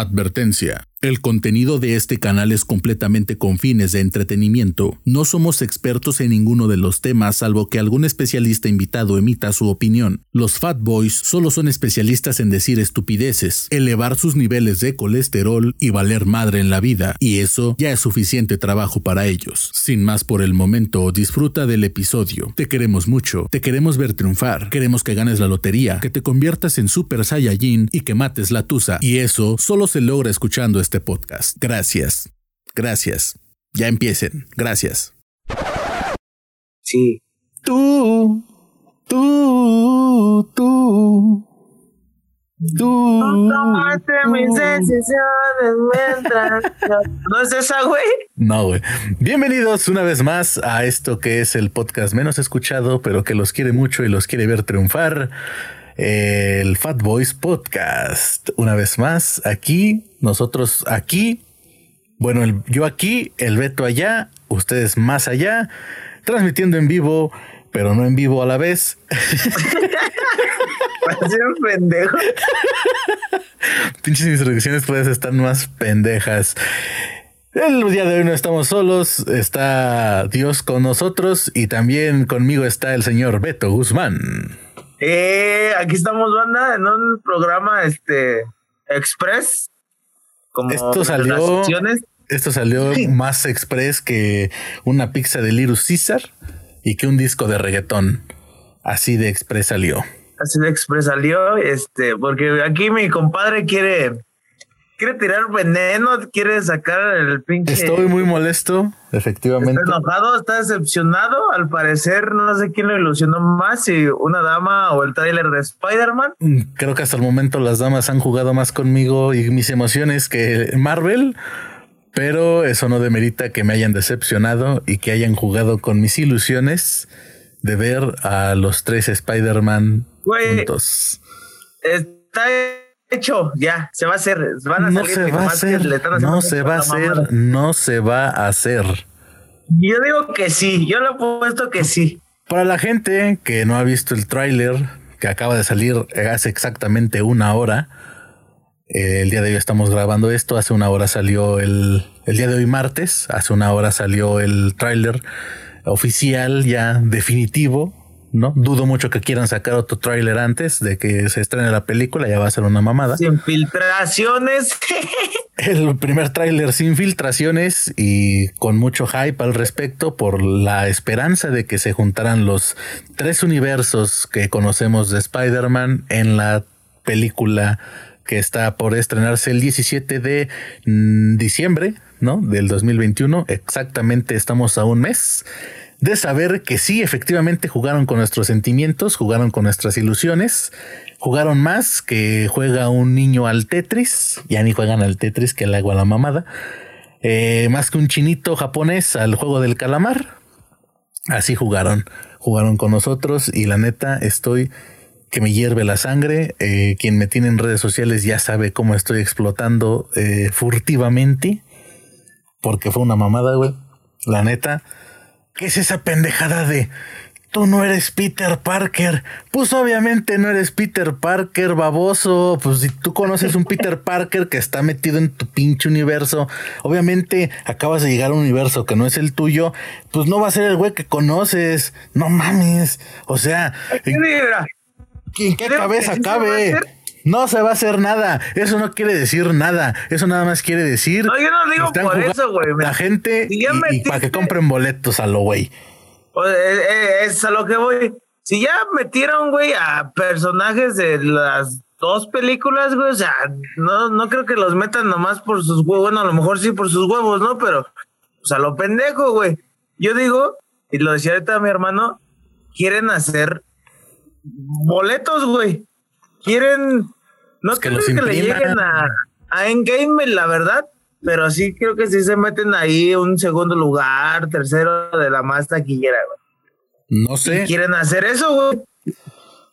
Advertencia. El contenido de este canal es completamente con fines de entretenimiento. No somos expertos en ninguno de los temas salvo que algún especialista invitado emita su opinión. Los Fat Boys solo son especialistas en decir estupideces, elevar sus niveles de colesterol y valer madre en la vida, y eso ya es suficiente trabajo para ellos. Sin más por el momento, disfruta del episodio. Te queremos mucho, te queremos ver triunfar, queremos que ganes la lotería, que te conviertas en Super Saiyajin y que mates la tusa, y eso solo se logra escuchando este podcast. Gracias. Gracias. Ya empiecen. Gracias. Sí. Tú, tú, tú. Tú. Tomaste mis decisiones mientras. ¿No es esa, güey? No, güey. Bienvenidos una vez más a esto que es el podcast menos escuchado, pero que los quiere mucho y los quiere ver triunfar el Fat Boys Podcast. Una vez más, aquí, nosotros aquí, bueno, yo aquí, el Beto allá, ustedes más allá, transmitiendo en vivo, pero no en vivo a la vez. Un pendejo. Pinches instrucciones puedes estar más pendejas. El día de hoy no estamos solos, está Dios con nosotros y también conmigo está el señor Beto Guzmán. Eh, aquí estamos, banda, en un programa este express. Como esto salió, esto salió más express que una pizza de Little Caesar y que un disco de reggaetón. Así de express salió. Así de express salió, este, porque aquí mi compadre quiere quiere tirar veneno, quiere sacar el pinche. Estoy muy molesto, efectivamente. Está enojado, está decepcionado. Al parecer, no sé quién lo ilusionó más, si una dama o el tráiler de Spider-Man. Mm, creo que hasta el momento las damas han jugado más conmigo y mis emociones que Marvel. Pero eso no demerita que me hayan decepcionado y que hayan jugado con mis ilusiones de ver a los tres Spider-Man juntos. Está hecho, ya, se va a hacer. Van a no se va a hacer, no se va a hacer, no se va a hacer. Yo digo que sí, yo lo he puesto que sí. Para la gente que no ha visto el tráiler, que acaba de salir hace exactamente una hora, eh, el día de hoy estamos grabando esto, hace una hora salió el, el día de hoy martes, hace una hora salió el tráiler oficial ya definitivo ¿no? Dudo mucho que quieran sacar otro tráiler antes de que se estrene la película, ya va a ser una mamada. Sin filtraciones. El primer tráiler sin filtraciones y con mucho hype al respecto por la esperanza de que se juntaran los tres universos que conocemos de Spider-Man en la película que está por estrenarse el 17 de mm, diciembre, ¿no? Del 2021. Exactamente estamos a un mes de saber que sí, efectivamente jugaron con nuestros sentimientos, jugaron con nuestras ilusiones, jugaron más que juega un niño al Tetris, ya ni juegan al Tetris que el agua a la mamada, eh, más que un chinito japonés al juego del calamar, así jugaron, jugaron con nosotros y la neta estoy que me hierve la sangre, eh, quien me tiene en redes sociales ya sabe cómo estoy explotando eh, furtivamente, porque fue una mamada, güey, la neta ¿Qué es esa pendejada de tú no eres Peter Parker? Pues obviamente no eres Peter Parker, baboso. Pues si tú conoces un Peter Parker que está metido en tu pinche universo, obviamente acabas de llegar a un universo que no es el tuyo, pues no va a ser el güey que conoces. No mames. O sea, ¿en qué cabeza cabe? No se va a hacer nada. Eso no quiere decir nada. Eso nada más quiere decir. No, yo no digo por eso, güey. La gente y, para que compren boletos a lo güey. Eh, es a lo que voy. Si ya metieron, güey, a personajes de las dos películas, güey, o sea, no, no creo que los metan nomás por sus huevos. Bueno, a lo mejor sí por sus huevos, ¿no? Pero, o sea, lo pendejo, güey. Yo digo, y lo decía ahorita mi hermano, quieren hacer boletos, güey quieren, no creo que, le lleguen a, a Endgame, la verdad, pero sí creo que sí se meten ahí un segundo lugar, tercero de la más taquillera, güey. No sé. ¿Quieren hacer eso, güey?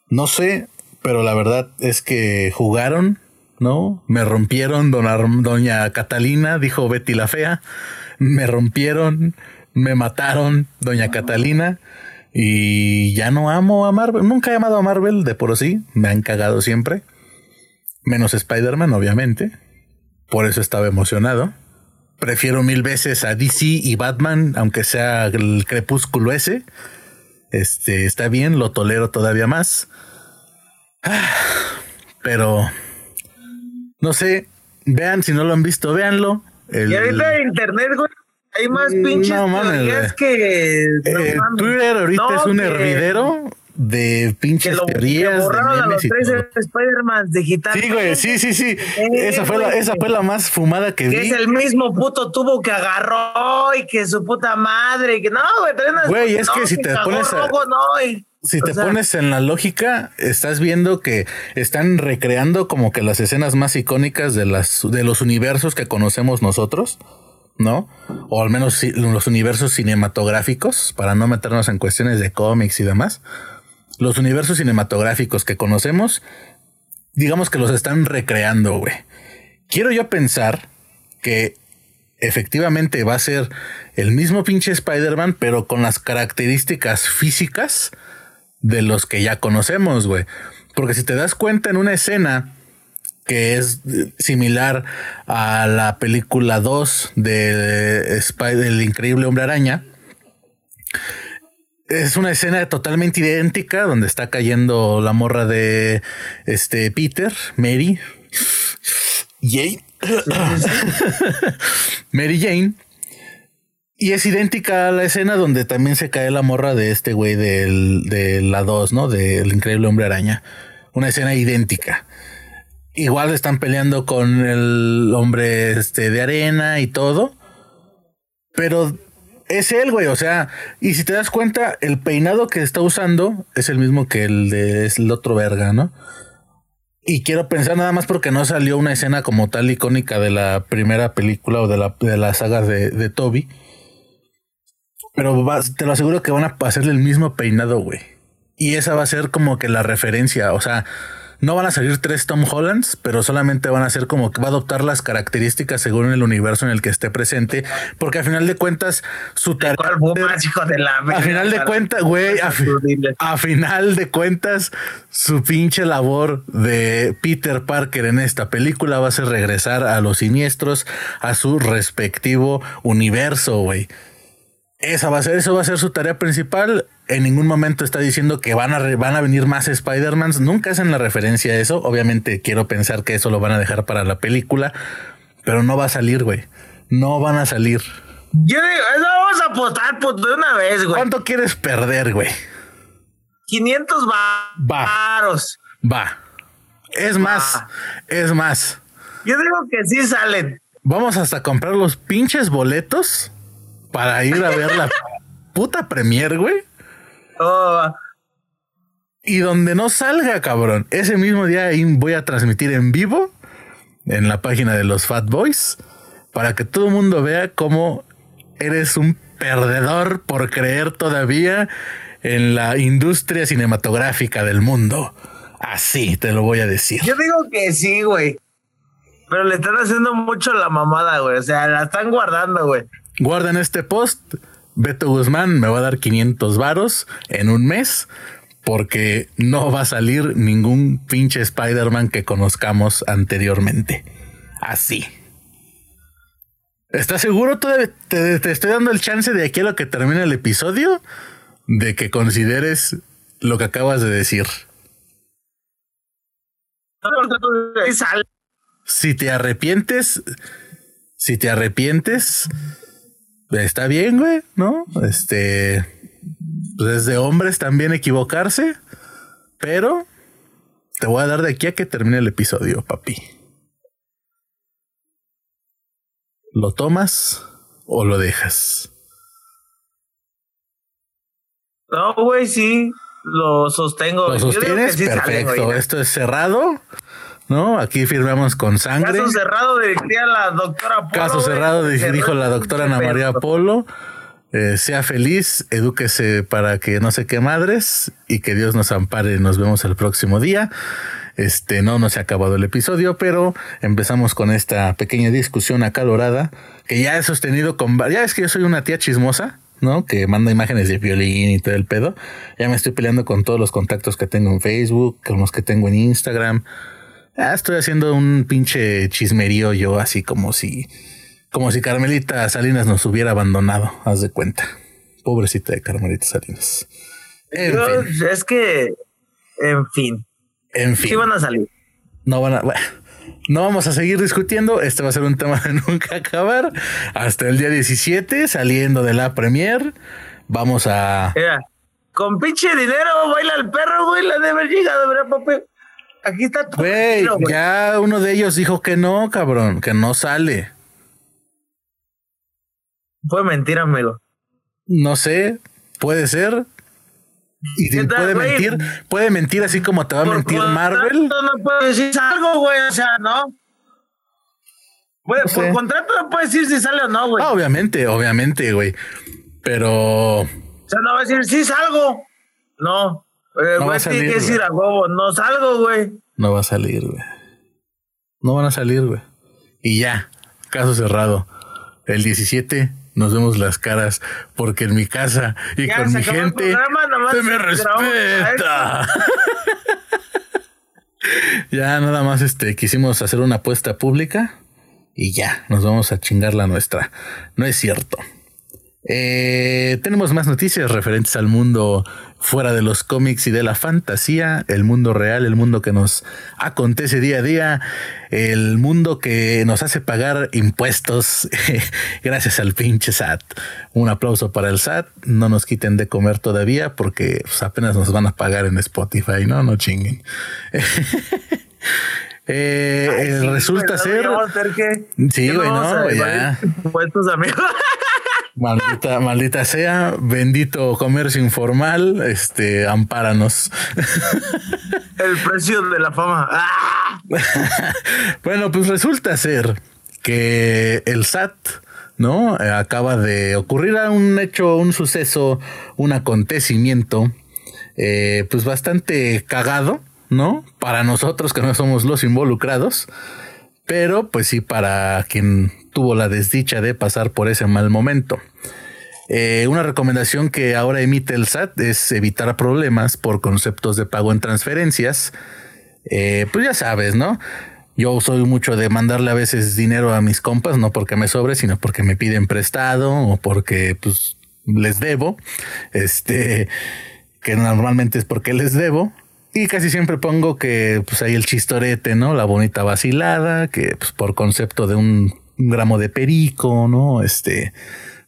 No sé, pero la verdad es que jugaron, ¿no? Me rompieron, doña Catalina, dijo Betty la Fea. Me rompieron, me mataron, doña Catalina. Y ya no amo a Marvel. Nunca he amado a Marvel de por sí. Me han cagado siempre. Menos Spider-Man, obviamente. por eso estaba emocionado. Prefiero mil veces a DC y Batman, aunque sea el crepúsculo ese. Este está bien, lo tolero todavía más. Pero no sé, vean si no lo han visto, véanlo. y ahorita internet, güey, hay más pinches no, mames, que. Eh, Twitter ahorita es un hervidero de pinches que teorías. Que borraron a los tres Spider-Man digital. Sí, güey, sí, sí, sí. esa, fue la, esa fue la más fumada que, que vi. Es el mismo puto tubo que agarró y que su puta madre. Y que no, güey, Güey, es que si te pones. A, si te pones en la lógica, estás viendo que están recreando como que las escenas más icónicas de, las, de los universos que conocemos nosotros. ¿No? O al menos los universos cinematográficos, para no meternos en cuestiones de cómics y demás los universos cinematográficos que conocemos, digamos que los están recreando, güey. Quiero yo pensar que efectivamente va a ser el mismo pinche Spider-Man, pero con las características físicas de los que ya conocemos, güey. Porque si te das cuenta en una escena que es similar a la película 2 de Spider, el increíble hombre araña, es una escena totalmente idéntica donde está cayendo la morra de este Peter, Mary, Jane, Mary Jane. Y es idéntica a la escena donde también se cae la morra de este güey de la 2, ¿no? Del increíble hombre araña. Una escena idéntica. Igual están peleando con el hombre este, de arena y todo. Pero es él, güey. O sea, y si te das cuenta, el peinado que está usando es el mismo que el de el otro verga, ¿no? Y quiero pensar nada más porque no salió una escena como tal icónica de la primera película o de la, de la saga de, de Toby. Pero te lo aseguro que van a hacerle el mismo peinado, güey. Y esa va a ser como que la referencia. O sea, no van a salir tres Tom Hollands, pero solamente van a ser como que va a adoptar las características según el universo en el que esté presente, porque a final de cuentas su tarea. a final de cuentas, güey, a, final de cuentas, su pinche labor de Peter Parker en esta película va a ser regresar a los siniestros, a su respectivo universo, güey. Esa va a ser, eso va a ser su tarea principal. En ningún momento está diciendo que van a, van a venir más Spider-Mans. Nunca hacen la referencia a eso. Obviamente quiero pensar que eso lo van a dejar para la película, pero no va a salir, güey. No van a salir. Yo digo, vamos a apostar pues, de una vez, güey. ¿Cuánto quieres perder, güey? 500 varos. Va. Es más, es más. Yo digo que sí salen. Vamos hasta comprar los pinches boletos para ir a ver la puta premier, güey. Y donde no salga, cabrón. Ese mismo día voy a transmitir en vivo en la página de los Fat Boys para que todo el mundo vea cómo eres un perdedor por creer todavía en la industria cinematográfica del mundo. Así te lo voy a decir. Yo digo que sí, güey. Pero le están haciendo mucho la mamada, güey. O sea, la están guardando, güey. Guarden este post. Beto Guzmán me va a dar 500 varos en un mes porque no va a salir ningún pinche Spider-Man que conozcamos anteriormente. Así. ¿Estás seguro? Todavía te, te, estoy dando el chance de aquí a lo que termine el episodio de que consideres lo que acabas de decir. Si te arrepientes, si te arrepientes, está bien, güey, ¿no? Este, pues es de hombres también equivocarse, pero te voy a dar de aquí a que termine el episodio, papi. ¿Lo tomas o lo dejas? No, güey, sí, lo sostengo. ¿Lo sostienes? Perfecto. Esto es cerrado. ¿No? Aquí firmamos con sangre. Caso cerrado, diría la doctora Polo. Caso cerrado, dijo la doctora Ana María Polo. Eh, sea feliz, edúquese para que no se qué madres y que Dios nos ampare. Nos vemos el próximo día. Este no, no se ha acabado el episodio, pero empezamos con esta pequeña discusión acalorada que ya he sostenido con. Ya es que yo soy una tía chismosa. ¿no? Que manda imágenes de violín y todo el pedo. Ya me estoy peleando con todos los contactos que tengo en Facebook, con los que tengo en Instagram, Ah, estoy haciendo un pinche chismerío yo, así como si, como si Carmelita Salinas nos hubiera abandonado, haz de cuenta. Pobrecita de Carmelita Salinas. Es que, en fin. En fin. Sí van a salir. No van a. no vamos a seguir discutiendo. Este va a ser un tema de nunca acabar. Hasta el día 17, saliendo de la premier. Vamos a. Mira, con pinche dinero baila el perro, güey. La de haber llegado, ¿verdad, papá? Aquí está tu Güey, ya uno de ellos dijo que no, cabrón, que no sale. Fue mentira, amigo. No sé, puede ser. Y puede mentir, puede mentir así como te va a mentir Marvel. No puede decir algo, güey, o sea, no. por contrato no puede decir si sale o no, güey. Ah, obviamente, obviamente, güey. Pero. O sea, no va a decir si salgo. No. Eh, no tiene que decir a huevo, no salgo, güey. No va a salir, güey. No van a salir, güey. Y ya, caso cerrado. El 17 nos vemos las caras porque en mi casa y con mi gente se me respeta. ya nada más este quisimos hacer una apuesta pública y ya nos vamos a chingar la nuestra. No es cierto. Eh, tenemos más noticias referentes al mundo fuera de los cómics y de la fantasía, el mundo real, el mundo que nos acontece día a día, el mundo que nos hace pagar impuestos gracias al pinche SAT. Un aplauso para el SAT, no nos quiten de comer todavía porque pues, apenas nos van a pagar en Spotify, no, no chinguen. Eh, resulta ser. Sí, güey, no, ya. Impuestos, amigos. Maldita, maldita sea, bendito comercio informal, este, ampáranos. El precio de la fama. ¡Ah! bueno, pues resulta ser que el SAT, ¿no? Acaba de ocurrir un hecho, un suceso, un acontecimiento, eh, pues bastante cagado, ¿no? Para nosotros que no somos los involucrados, pero pues sí para quien tuvo la desdicha de pasar por ese mal momento. Eh, una recomendación que ahora emite el SAT es evitar problemas por conceptos de pago en transferencias. Eh, pues ya sabes, ¿no? Yo soy mucho de mandarle a veces dinero a mis compas, no porque me sobre, sino porque me piden prestado o porque pues les debo. Este, que normalmente es porque les debo. Y casi siempre pongo que pues hay el chistorete, ¿no? La bonita vacilada, que pues por concepto de un un gramo de perico, ¿no? Este,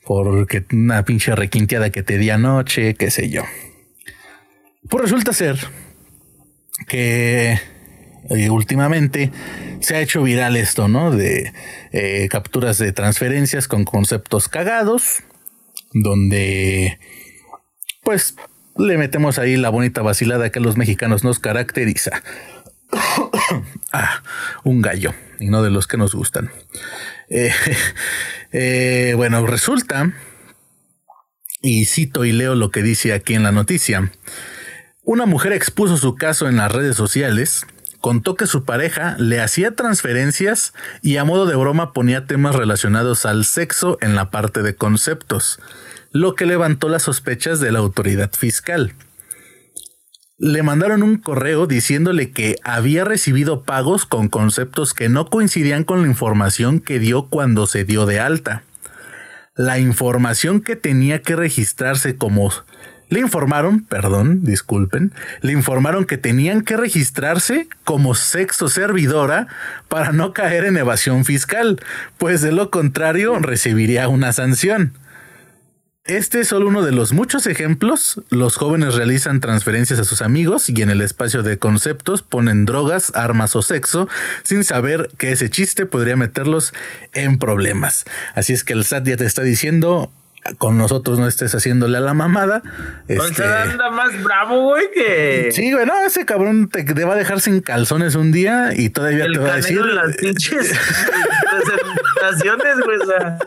porque una pinche requinteada que te di anoche, qué sé yo. Pues resulta ser que eh, últimamente se ha hecho viral esto, ¿no? De eh, capturas de transferencias con conceptos cagados, donde pues le metemos ahí la bonita vacilada que a los mexicanos nos caracteriza. ah, un gallo, y no de los que nos gustan. Eh, eh, bueno, resulta, y cito y leo lo que dice aquí en la noticia, una mujer expuso su caso en las redes sociales, contó que su pareja le hacía transferencias y a modo de broma ponía temas relacionados al sexo en la parte de conceptos, lo que levantó las sospechas de la autoridad fiscal le mandaron un correo diciéndole que había recibido pagos con conceptos que no coincidían con la información que dio cuando se dio de alta. La información que tenía que registrarse como... Le informaron, perdón, disculpen, le informaron que tenían que registrarse como sexo servidora para no caer en evasión fiscal, pues de lo contrario recibiría una sanción. Este es solo uno de los muchos ejemplos. Los jóvenes realizan transferencias a sus amigos y en el espacio de conceptos ponen drogas, armas o sexo sin saber que ese chiste podría meterlos en problemas. Así es que el SAT ya te está diciendo, con nosotros no estés haciéndole a la mamada. Este... anda más bravo, güey, que. Sí, güey, no, ese cabrón te, va a dejar sin calzones un día y todavía te va a decir. las pinches presentaciones, güey, o sea.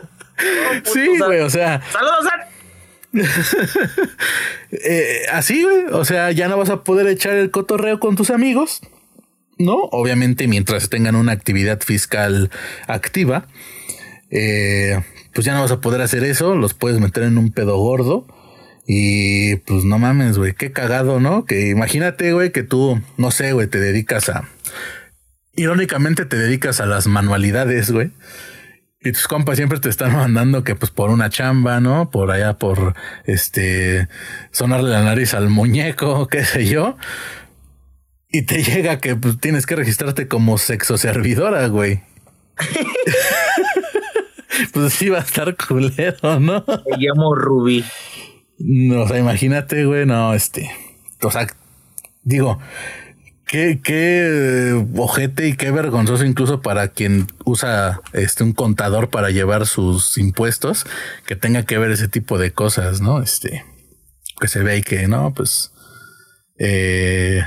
sí, güey, o sea. Saludos, eh, así, güey. O sea, ya no vas a poder echar el cotorreo con tus amigos. ¿No? Obviamente, mientras tengan una actividad fiscal activa, eh, pues ya no vas a poder hacer eso. Los puedes meter en un pedo gordo. Y pues no mames, güey, qué cagado, ¿no? Que imagínate, güey, que tú, no sé, güey, te dedicas a irónicamente te dedicas a las manualidades, güey. Y tus compas siempre te están mandando que pues por una chamba, ¿no? Por allá por este sonarle la nariz al muñeco, qué sé yo. Y te llega que pues, tienes que registrarte como sexo servidora, güey. pues sí va a estar culero, ¿no? Me llamo Rubí. No, o sea, imagínate, güey, no, este. O sea, digo, qué, qué ojete y qué vergonzoso incluso para quien usa este un contador para llevar sus impuestos, que tenga que ver ese tipo de cosas, ¿no? Este, que se ve y que no, pues eh,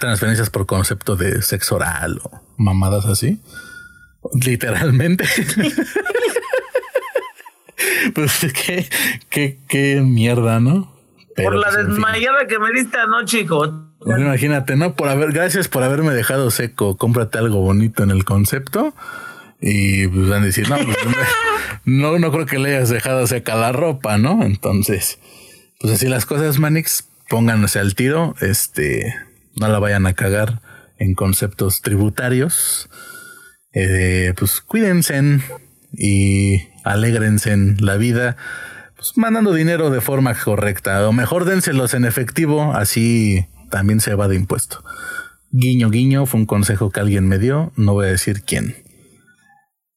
transferencias por concepto de sexo oral o mamadas así. Literalmente. pues qué, qué, qué mierda, ¿no? por la desmayada que me diste anoche, hijo. Pues imagínate, ¿no? Por haber, gracias por haberme dejado seco. Cómprate algo bonito en el concepto. Y pues van a decir, no, pues, no, no creo que le hayas dejado seca la ropa, ¿no? Entonces, pues así las cosas, Manix, pónganse al tiro. Este, no la vayan a cagar en conceptos tributarios. Eh, pues cuídense y alégrense en la vida pues, mandando dinero de forma correcta. O mejor dénselos en efectivo, así también se va de impuesto. Guiño, guiño, fue un consejo que alguien me dio, no voy a decir quién.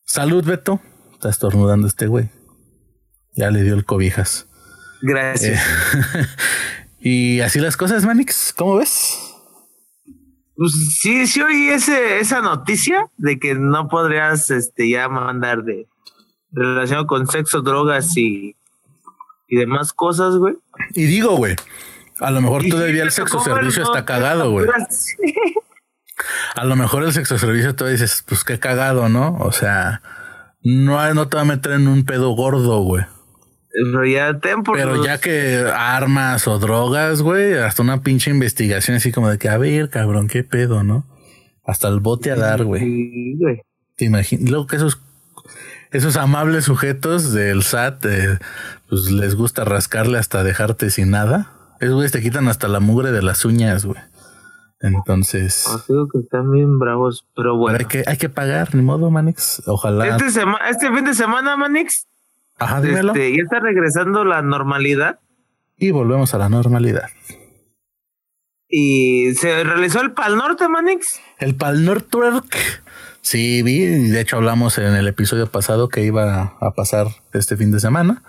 Salud, Beto. Está estornudando este güey. Ya le dio el cobijas. Gracias. Eh, y así las cosas, Manix, ¿cómo ves? Pues sí, sí oí ese, esa noticia de que no podrías este, ya mandar de relación con sexo, drogas y y demás cosas, güey. Y digo, güey, a lo mejor todavía el sexo servicio está cagado, güey. A lo mejor el sexo servicio todavía dices, pues qué cagado, ¿no? O sea, no, no te va a meter en un pedo gordo, güey. Pero ya, Pero ya que armas o drogas, güey, hasta una pinche investigación así como de que, a ver, cabrón, qué pedo, ¿no? Hasta el bote a dar, güey. Sí, güey. Te imaginas, luego que esos esos amables sujetos del SAT, eh, pues les gusta rascarle hasta dejarte sin nada. Esos güeyes te quitan hasta la mugre de las uñas, güey. Entonces. Ah, que están bien bravos, pero bueno. hay, que, hay que pagar, ni modo, Manix. Ojalá. Este, este fin de semana, Manix. Ajá, dímelo. Este, ya está regresando la normalidad. Y volvemos a la normalidad. ¿Y se realizó el Pal Norte, Manix? El Pal Norte Sí, vi, de hecho hablamos en el episodio pasado que iba a pasar este fin de semana.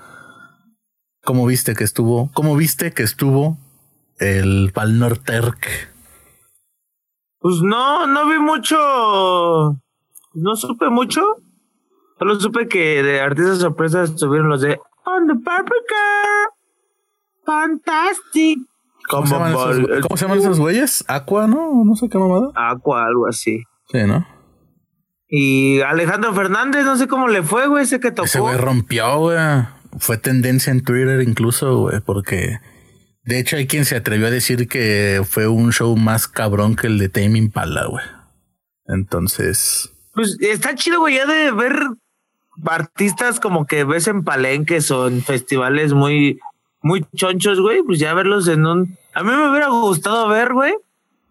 ¿Cómo viste que estuvo? ¿Cómo viste que estuvo el Pal Norterk? Pues no, no vi mucho, no supe mucho. Solo supe que de artistas sorpresas estuvieron los de On the Paprika. Fantastic. ¿Cómo, se llaman, esos, ¿Cómo se llaman esos güeyes? Aqua, ¿no? No sé qué mamada. Aqua, algo así. Sí, ¿no? Y Alejandro Fernández, no sé cómo le fue, güey, ese que tocó. Ese güey rompió, güey. Fue tendencia en Twitter incluso, güey, porque de hecho hay quien se atrevió a decir que fue un show más cabrón que el de Tame Impala, güey. Entonces. Pues está chido, güey, ya de ver artistas como que ves en palenques o en festivales muy, muy chonchos, güey, pues ya verlos en un. A mí me hubiera gustado ver, güey,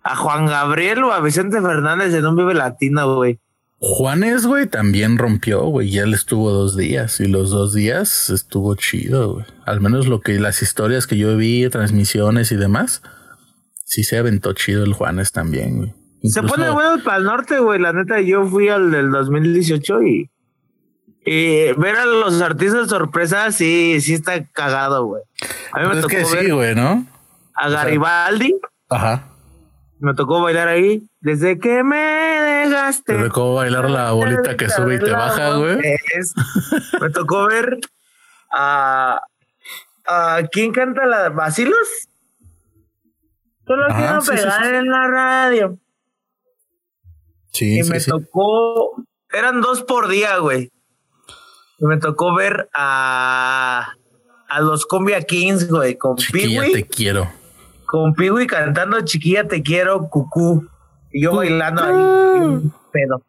a Juan Gabriel o a Vicente Fernández en un Vive Latino, güey. Juanes, güey, también rompió, güey. Ya él estuvo dos días y los dos días estuvo chido, güey. Al menos lo que las historias que yo vi, transmisiones y demás, sí se aventó chido el Juanes también, güey. se pone bueno para el norte, güey. La neta, yo fui al del 2018 y, y ver a los artistas sorpresa, sí, sí está cagado, güey. A mí me pues tocó es que sí, güey, ¿no? A Garibaldi. ajá. Me tocó bailar ahí. Desde que me dejaste. Te tocó bailar la bolita que sube y te baja, güey. Me tocó ver a. a ¿Quién canta la Basilos? Solo quiero pegar en la radio. Sí, y me tocó. Eran dos por día, güey. Y me tocó ver a. a los Cumbia Kings, güey, con Chiquilla, te quiero con Piwi cantando Chiquilla te quiero, cucú. Y yo bailando ahí, pedo.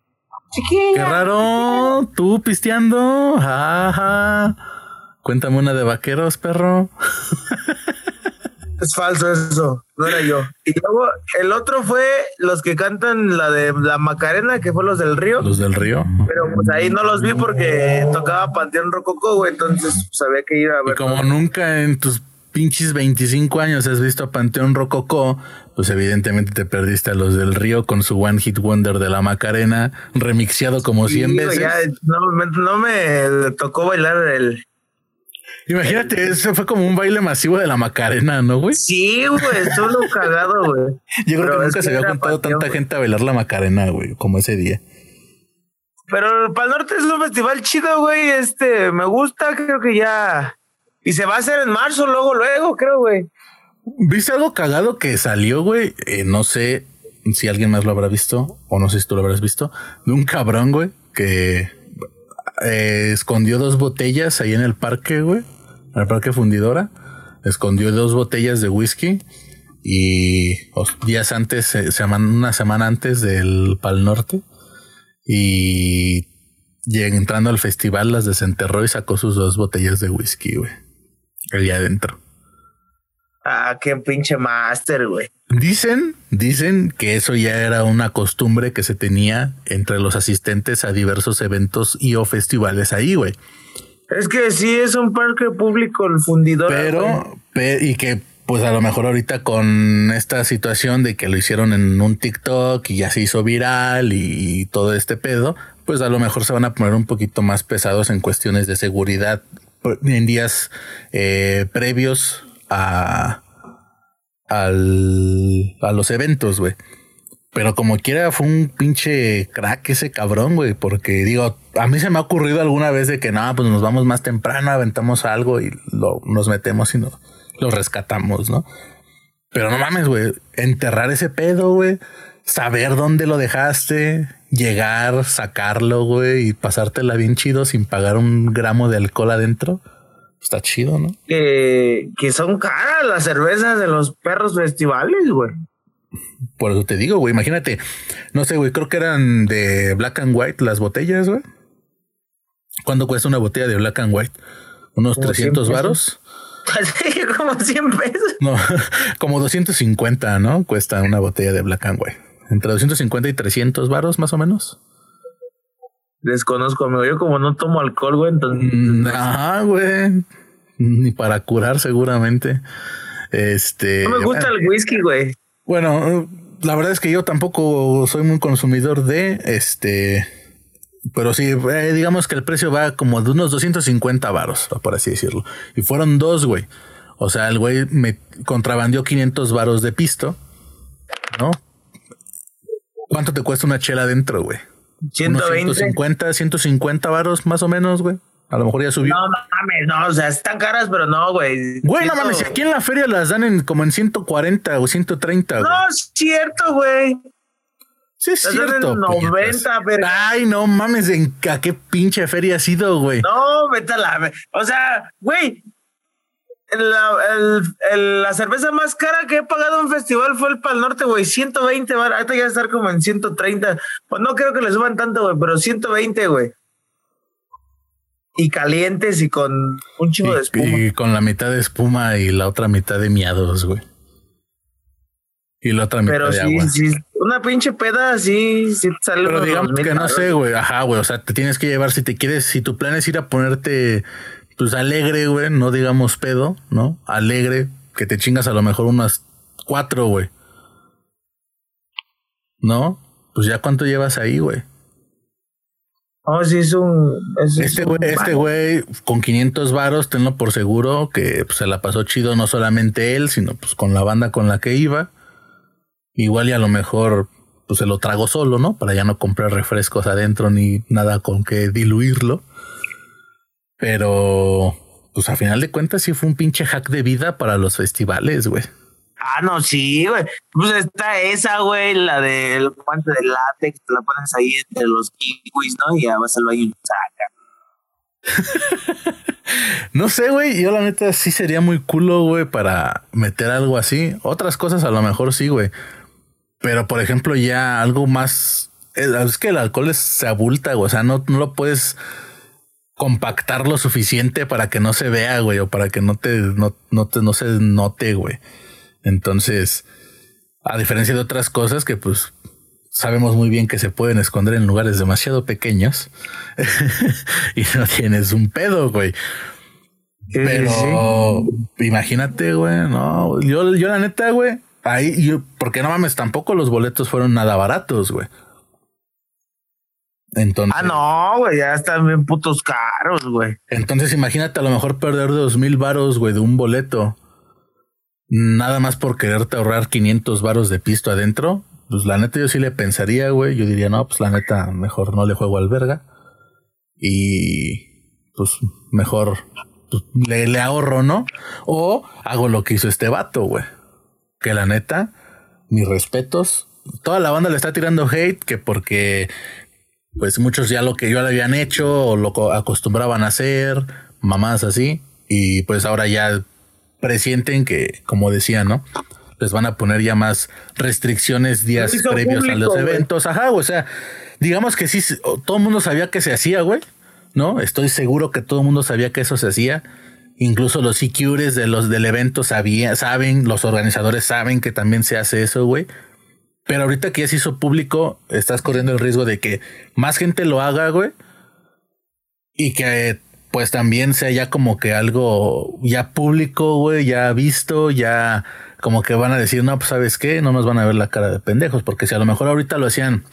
Chiquilla. Qué raro, tú pisteando. Ajá. Cuéntame una de vaqueros, perro. Es falso eso, no era yo. Y luego el otro fue los que cantan la de la Macarena, que fue los del Río. Los del Río. Pero pues ahí no los vi porque tocaba Panteón Rococó, güey, entonces sabía que iba a ver. Y como nunca en tus pinches 25 años has visto a Panteón Rococó, pues evidentemente te perdiste a los del Río con su One Hit Wonder de la Macarena, remixiado como 100 veces. no, me, no me tocó bailar el, Imagínate, eso fue como un baile masivo de la Macarena, ¿no, güey? Sí, güey, solo cagado, güey. Yo creo que nunca se había juntado tanta gente a bailar la Macarena, güey, como ese día. Pero el Pal Norte es un festival chido, güey. Este, me gusta, creo que ya. Y se va a hacer en marzo, luego, luego, creo, güey. ¿Viste algo cagado que salió, güey? Eh, no sé si alguien más lo habrá visto, o no sé si tú lo habrás visto, de un cabrón, güey, que eh, escondió dos botellas ahí en el parque, güey al parque fundidora, escondió dos botellas de whisky y días antes, una semana antes del Pal Norte y, entrando al festival las desenterró y sacó sus dos botellas de whisky, güey, allá adentro. Ah, qué pinche máster, güey. Dicen, dicen que eso ya era una costumbre que se tenía entre los asistentes a diversos eventos y o festivales ahí, güey. Es que sí es un parque público el fundidor. Pero, y que pues a lo mejor ahorita con esta situación de que lo hicieron en un TikTok y ya se hizo viral y, todo este pedo, pues a lo mejor se van a poner un poquito más pesados en cuestiones de seguridad en días eh, previos a, al, a los eventos, güey. Pero como quiera, fue un pinche crack ese cabrón, güey. Porque digo, a mí se me ha ocurrido alguna vez de que no, pues nos vamos más temprano, aventamos algo y lo, nos metemos y no, lo rescatamos, ¿no? Pero no mames, güey. Enterrar ese pedo, güey. Saber dónde lo dejaste, llegar, sacarlo, güey, y pasártela bien chido sin pagar un gramo de alcohol adentro. Está chido, ¿no? que son caras las cervezas de los perros festivales, güey. Por eso te digo, güey, imagínate, no sé, güey, creo que eran de Black and White las botellas, güey. ¿Cuánto cuesta una botella de Black and White? ¿Unos 300 varos? como 100 pesos. No, como 250, ¿no? Cuesta una botella de Black and White. Entre 250 y 300 varos, más o menos. Desconozco, amigo. Yo como no tomo alcohol, güey, entonces... Mm, ajá, güey. Ni para curar, seguramente. Este... No me gusta el whisky, güey. Bueno, la verdad es que yo tampoco soy muy consumidor de este, pero sí, eh, digamos que el precio va como de unos 250 varos, por así decirlo. Y fueron dos, güey. O sea, el güey me contrabandió 500 varos de pisto, ¿no? ¿Cuánto te cuesta una chela adentro, güey? 120. 150, 150 varos más o menos, güey. A lo mejor ya subió. No mames, no, o sea, están caras, pero no, güey. Güey, no mames, aquí en la feria las dan en como en 140 o 130. No, es cierto, güey. Sí, es cierto. En 90, pero... Ay, no mames, ¿en a qué pinche feria has ido, güey? No, vete a la. O sea, güey, la, el, la cerveza más cara que he pagado en un festival fue el Pal Norte, güey. 120 bar. Ahorita ya estar como en 130. Pues no creo que le suban tanto, güey, pero 120, güey y calientes y con un chingo de espuma. Y con la mitad de espuma y la otra mitad de miados, güey. Y la otra mitad de agua. Sí, una pinche peda así, sí sale Pero digamos que no sé, güey. Ajá, güey. O sea, te tienes que llevar si te quieres, si tu plan es ir a ponerte, pues alegre, güey. No digamos pedo, ¿no? Alegre, que te chingas a lo mejor unas cuatro, güey. ¿No? Pues ya cuánto llevas ahí, güey. Oh, sí, es un. este güey, este güey, con 500 varos, tenlo por seguro que pues, se la pasó chido no solamente él, sino pues con la banda con la que iba. Igual y a lo mejor pues se lo trago solo, ¿no? Para ya no comprar refrescos adentro ni nada con que diluirlo. Pero, pues a final de cuentas sí fue un pinche hack de vida para los festivales, güey. Ah, no, sí, güey. Pues está esa, güey, la del guante de látex, te la pones ahí entre los kiwis, ¿no? Y ya vas al baño y saca. no sé, güey. Yo la neta sí sería muy culo, güey, para meter algo así. Otras cosas a lo mejor sí, güey. Pero, por ejemplo, ya algo más... Es que el alcohol se abulta, güey. O sea, no, no lo puedes compactar lo suficiente para que no se vea, güey, o para que no te, no, no te, no se note, güey. Entonces, a diferencia de otras cosas que pues sabemos muy bien que se pueden esconder en lugares demasiado pequeños y no tienes un pedo, güey. Pero imagínate, güey, no, yo, yo la neta, güey, ahí, yo, porque no mames, tampoco los boletos fueron nada baratos, güey. Entonces. Ah, no, güey, ya están bien putos caros, güey. Entonces imagínate a lo mejor perder dos mil varos, güey, de un boleto. Nada más por quererte ahorrar 500 varos de pisto adentro. Pues la neta yo sí le pensaría, güey. Yo diría, no, pues la neta, mejor no le juego al verga. Y pues mejor pues, le, le ahorro, ¿no? O hago lo que hizo este vato, güey. Que la neta, mis respetos. Toda la banda le está tirando hate que porque pues muchos ya lo que yo le habían hecho o lo acostumbraban a hacer, mamás así, y pues ahora ya presienten que, como decía, ¿no? Les van a poner ya más restricciones días previos a los eventos. Ajá, o sea, digamos que sí, todo el mundo sabía que se hacía, güey, ¿no? Estoy seguro que todo el mundo sabía que eso se hacía. Incluso los secures de los del evento sabía, saben, los organizadores saben que también se hace eso, güey. Pero ahorita que ya se hizo público, estás corriendo el riesgo de que más gente lo haga, güey. Y que pues también sea ya como que algo ya público, güey, ya visto, ya como que van a decir, no, pues sabes qué, no nos van a ver la cara de pendejos, porque si a lo mejor ahorita lo hacían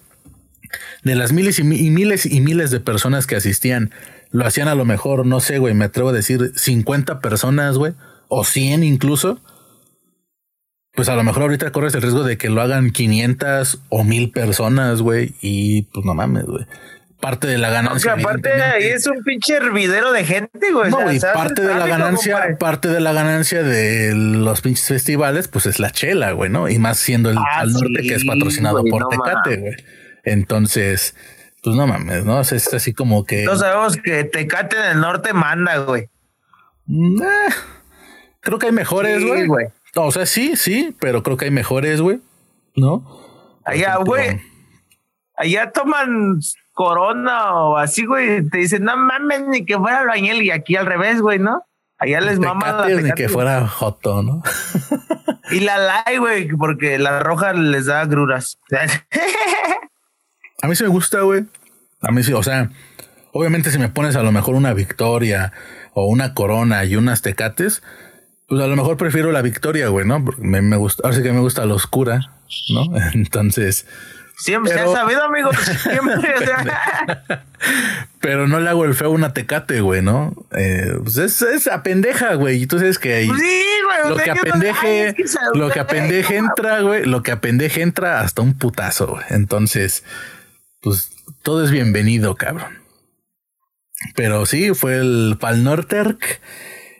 de las miles y, miles y miles de personas que asistían, lo hacían a lo mejor, no sé, güey, me atrevo a decir 50 personas, güey, o 100 incluso pues a lo mejor ahorita corres el riesgo de que lo hagan 500 o 1000 personas, güey, y pues no mames, güey. Parte de la ganancia. Porque aparte ahí es un pinche hervidero de gente, güey. No, y parte de la ganancia, parte de la ganancia de los pinches festivales, pues es la chela, güey, ¿no? Y más siendo el ah, al norte que es patrocinado por Tecate, güey. Entonces, pues no mames, ¿no? Es así como que. No sabemos que Tecate en el norte manda, güey. Mm, eh, creo que hay mejores, güey. O sea, sí, sí, pero creo que hay mejores, güey. ¿No? Allá, güey. Allá toman corona o así, güey. Te dicen, no mames, ni que fuera bañel Y aquí al revés, güey, ¿no? Allá les mama la Ni que fuera joto, ¿no? y la lai, güey, porque la roja les da gruras. a mí sí me gusta, güey. A mí sí, o sea, obviamente si me pones a lo mejor una victoria o una corona y unas tecates, pues a lo mejor prefiero la victoria, güey, ¿no? Porque me, me gusta, ahora sí que me gusta la oscura, ¿no? Entonces. Siempre se ha sabido, amigo. Siempre. pero no le hago el feo a una tecate, güey, ¿no? Eh, pues es, es pendeja, güey. Y tú sabes que ahí. Sí, güey. Lo que apendeje, lo que apendeje entra, güey. Lo que apendeje entra hasta un putazo, güey. Entonces, pues todo es bienvenido, cabrón. Pero sí, fue el Pal Norterk.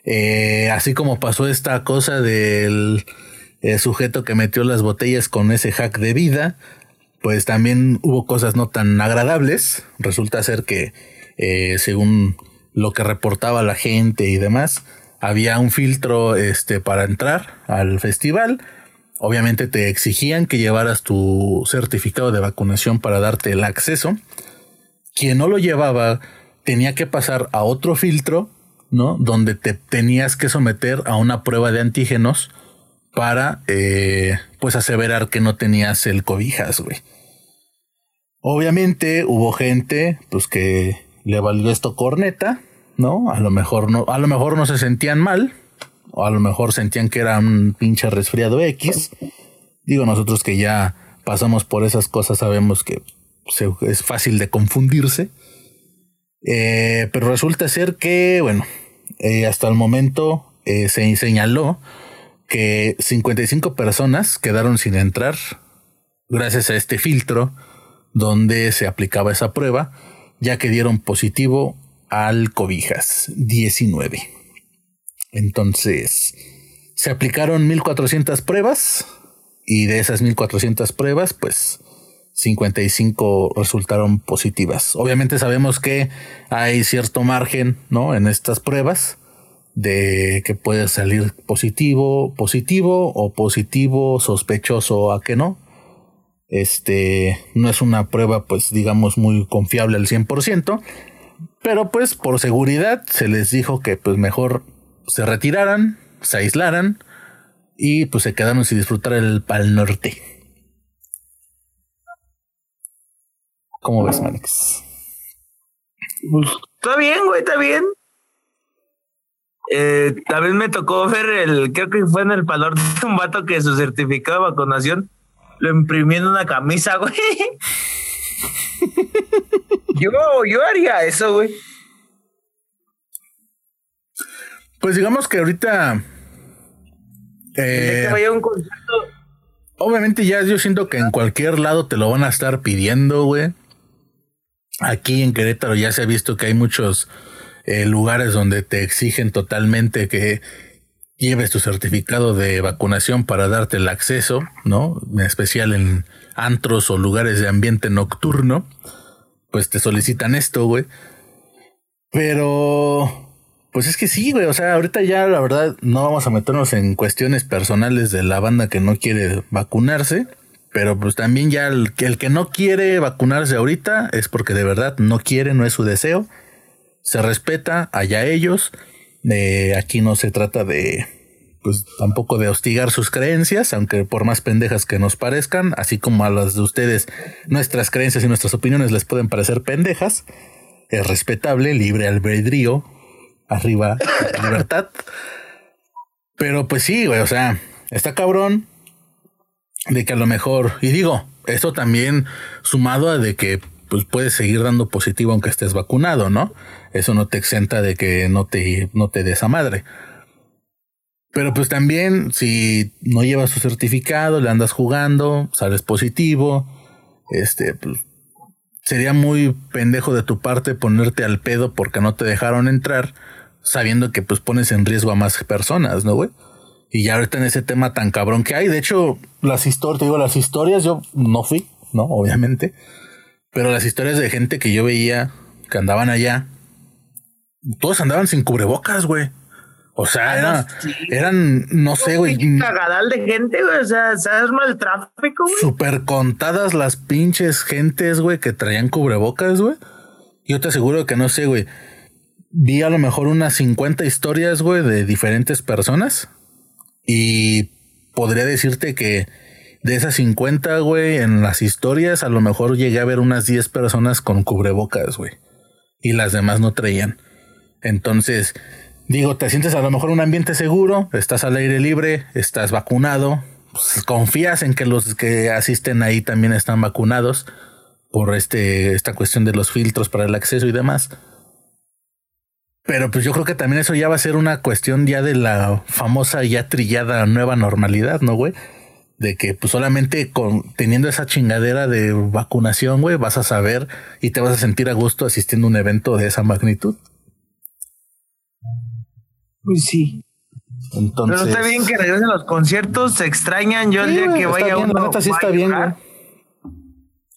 Eh, así como pasó esta cosa del eh, sujeto que metió las botellas con ese hack de vida, pues también hubo cosas no tan agradables. Resulta ser que, eh, según lo que reportaba la gente y demás, había un filtro este, para entrar al festival. Obviamente te exigían que llevaras tu certificado de vacunación para darte el acceso. Quien no lo llevaba tenía que pasar a otro filtro ¿no? Donde te tenías que someter a una prueba de antígenos para, eh, pues, aseverar que no tenías el cobijas, güey. Obviamente hubo gente, pues, que le valió esto corneta, ¿no? A lo mejor no, a lo mejor no se sentían mal, o a lo mejor sentían que era un pinche resfriado X. Digo, nosotros que ya pasamos por esas cosas sabemos que es fácil de confundirse. Eh, pero resulta ser que, bueno, eh, hasta el momento eh, se señaló que 55 personas quedaron sin entrar gracias a este filtro donde se aplicaba esa prueba, ya que dieron positivo al cobijas 19. Entonces, se aplicaron 1400 pruebas y de esas 1400 pruebas, pues 55 resultaron positivas. Obviamente sabemos que hay cierto margen, ¿no? En estas pruebas de que puede salir positivo, positivo o positivo sospechoso a que no. Este no es una prueba, pues digamos, muy confiable al 100%, pero pues por seguridad se les dijo que pues mejor se retiraran, se aislaran y pues se quedaron sin disfrutar el Pal Norte. ¿Cómo ves, Manix? Pues, está bien, güey, está bien. Eh, también me tocó ver el, creo que fue en el Pal Norte, un vato que su certificado de vacunación lo imprimió en una camisa, güey. yo, yo haría eso, güey. Pues digamos que ahorita. Eh, vaya un concierto. Obviamente, ya yo siento que en cualquier lado te lo van a estar pidiendo, güey. Aquí en Querétaro ya se ha visto que hay muchos eh, lugares donde te exigen totalmente que lleves tu certificado de vacunación para darte el acceso, ¿no? En especial en antros o lugares de ambiente nocturno, pues te solicitan esto, güey. Pero, pues es que sí, güey, o sea, ahorita ya la verdad no vamos a meternos en cuestiones personales de la banda que no quiere vacunarse, pero pues también ya el, que no quiere vacunarse ahorita es porque de verdad no quiere, no es su deseo. Se respeta, allá ellos. Eh, aquí no se trata de, pues tampoco de hostigar sus creencias, aunque por más pendejas que nos parezcan, así como a las de ustedes, nuestras creencias y nuestras opiniones les pueden parecer pendejas, es respetable, libre albedrío, arriba, libertad. Pero pues sí, güey, o sea, está cabrón de que a lo mejor, y digo, esto también sumado a de que pues puedes seguir dando positivo aunque estés vacunado, ¿no? Eso no te exenta de que no te, no te madre. Pero pues también si no llevas su certificado, le andas jugando, sales positivo, este, pues sería muy pendejo de tu parte ponerte al pedo porque no te dejaron entrar, sabiendo que pues pones en riesgo a más personas, ¿no, güey? Y ya ahorita en ese tema tan cabrón que hay, de hecho, las historias, te digo, las historias, yo no fui, ¿no? Obviamente, pero las historias de gente que yo veía que andaban allá, todos andaban sin cubrebocas, güey. O sea, ah, eran, no sé, güey. Cagadal de gente, güey. O sea, se arma el tráfico, güey. Súper contadas las pinches gentes, güey, que traían cubrebocas, güey. Yo te aseguro que no sé, güey. Vi a lo mejor unas 50 historias, güey, de diferentes personas. Y podría decirte que de esas 50, güey, en las historias, a lo mejor llegué a ver unas 10 personas con cubrebocas, güey. Y las demás no traían. Entonces, Digo, te sientes a lo mejor en un ambiente seguro, estás al aire libre, estás vacunado, pues, confías en que los que asisten ahí también están vacunados por este, esta cuestión de los filtros para el acceso y demás. Pero pues yo creo que también eso ya va a ser una cuestión ya de la famosa ya trillada nueva normalidad, ¿no, güey? De que pues solamente con teniendo esa chingadera de vacunación, güey, vas a saber y te vas a sentir a gusto asistiendo a un evento de esa magnitud. Pues sí. Entonces... Pero está bien que regresen los conciertos, se extrañan. Yo el día que vaya bien, uno, La neta sí está bien, güey.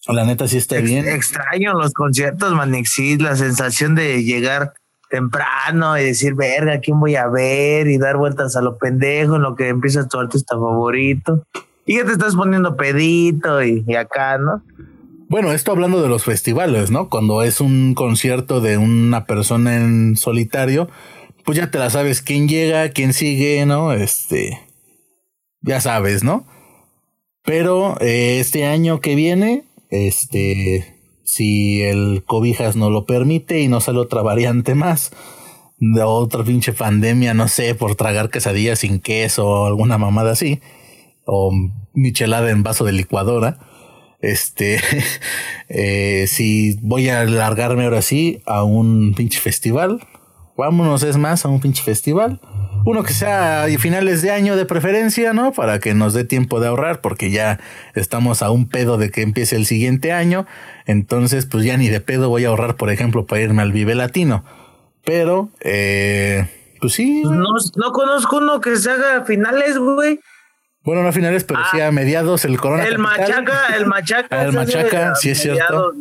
La neta sí está bien. Extraño los conciertos, Manixis, la sensación de llegar temprano y decir, verga, ¿quién voy a ver? Y dar vueltas a lo pendejo en lo que empieza tu artista favorito. Y ya te estás poniendo pedito y, acá, ¿no? Bueno, esto hablando de los festivales, ¿no? Cuando es un concierto de una persona en solitario, pues ya te la sabes quién llega, quién sigue, ¿no? Este, ya sabes, ¿no? Pero eh, este año que viene, este, si el cobijas no lo permite y no sale otra variante más, de otra pinche pandemia, no sé, por tragar quesadillas sin queso o alguna mamada así, o michelada en vaso de licuadora. Este, eh, si voy a largarme ahora sí a un pinche festival, vámonos es más a un pinche festival. Uno que sea a finales de año de preferencia, ¿no? Para que nos dé tiempo de ahorrar, porque ya estamos a un pedo de que empiece el siguiente año. Entonces, pues ya ni de pedo voy a ahorrar, por ejemplo, para irme al Vive Latino. Pero, eh, pues sí. No, no conozco uno que se haga a finales, güey. Bueno, no a finales, pero sí a ah. mediados el corona. El machaca, el machaca. el machaca, sí es cierto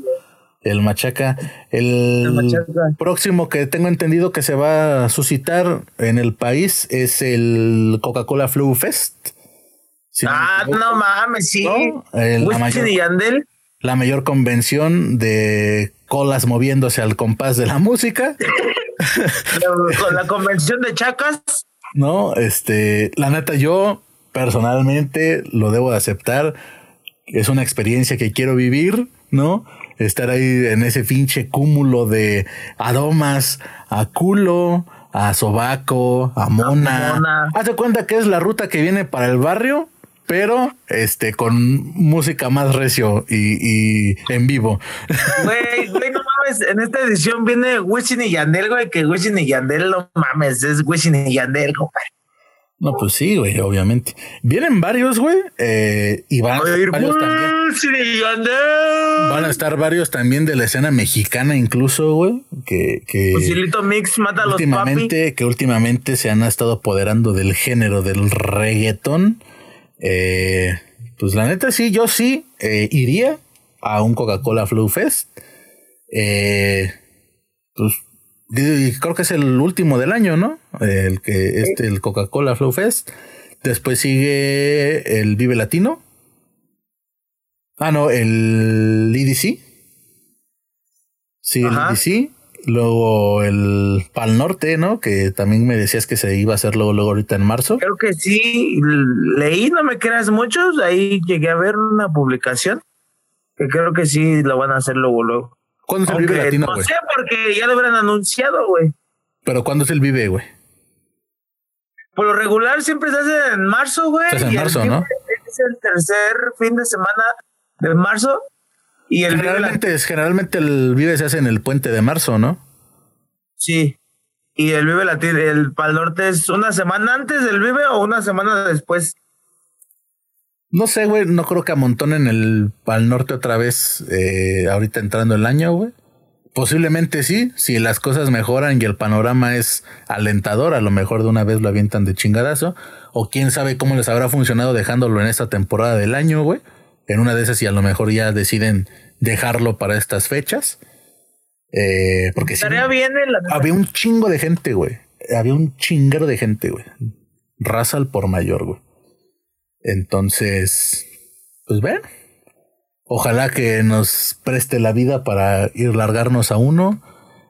el Machaca. El, próximo que tengo entendido que se va a suscitar en el país es el Coca-Cola Flu Fest. ah, no, mames, sí. la, mayor, la mayor convención de colas moviéndose al compás de la música. Con la convención de chacas. No, este, la neta, yo personalmente lo debo de aceptar. Es una experiencia que quiero vivir, ¿no? Estar ahí en ese pinche cúmulo de aromas a culo, a sobaco, a mona. mona. Hazte cuenta que es la ruta que viene para el barrio, pero este con música más recio y, y en vivo. Güey, güey, no mames, en esta edición viene Wisin y Yandel, güey, que Wisin y Yandel, no mames, es Wisin y Yandel, compadre. No, pues sí, güey, obviamente. Vienen varios, güey, eh, y van a, ir varios también. Wisin y Yandel. Van a estar varios también de la escena mexicana, incluso, güey, que, que Fusilito Mix mata a los papi. últimamente, que últimamente se han estado apoderando del género del reggaetón. Eh, pues la neta, sí, yo sí eh, iría a un Coca-Cola Flow Fest. Eh, pues creo que es el último del año, ¿no? El que este, el Coca-Cola Flow Fest. Después sigue el Vive Latino. Ah, no, el EDC. Sí, el. EDC. Luego el Pal Norte, ¿no? Que también me decías que se iba a hacer luego, luego ahorita en marzo. Creo que sí, leí, no me creas muchos, ahí llegué a ver una publicación que creo que sí lo van a hacer luego, luego. ¿Cuándo es el Vive Latino, no sé, porque ya lo habrán anunciado, güey. Pero ¿cuándo es el Vive, güey? Por lo regular siempre se hace en marzo, güey. Se hace en marzo, ¿no? Es el tercer fin de semana de marzo. Y el Vive Generalmente, es, generalmente el Vive se hace en el puente de marzo, ¿no? Sí. Y el Vive Latino, el Pal Norte es una semana antes del Vive o una semana después. No sé, güey, no creo que amontonen el Pal Norte otra vez eh, ahorita entrando el año, güey. Posiblemente sí, si las cosas mejoran y el panorama es alentador, a lo mejor de una vez lo avientan de chingadazo. O quién sabe cómo les habrá funcionado dejándolo en esta temporada del año, güey. En una de esas y a lo mejor ya deciden dejarlo para estas fechas. Eh, porque Estaría bien había un chingo de gente, güey. Había un chinguero de gente, güey. Raza al por mayor, güey. Entonces, pues ven. Ojalá que nos preste la vida para ir largarnos a uno.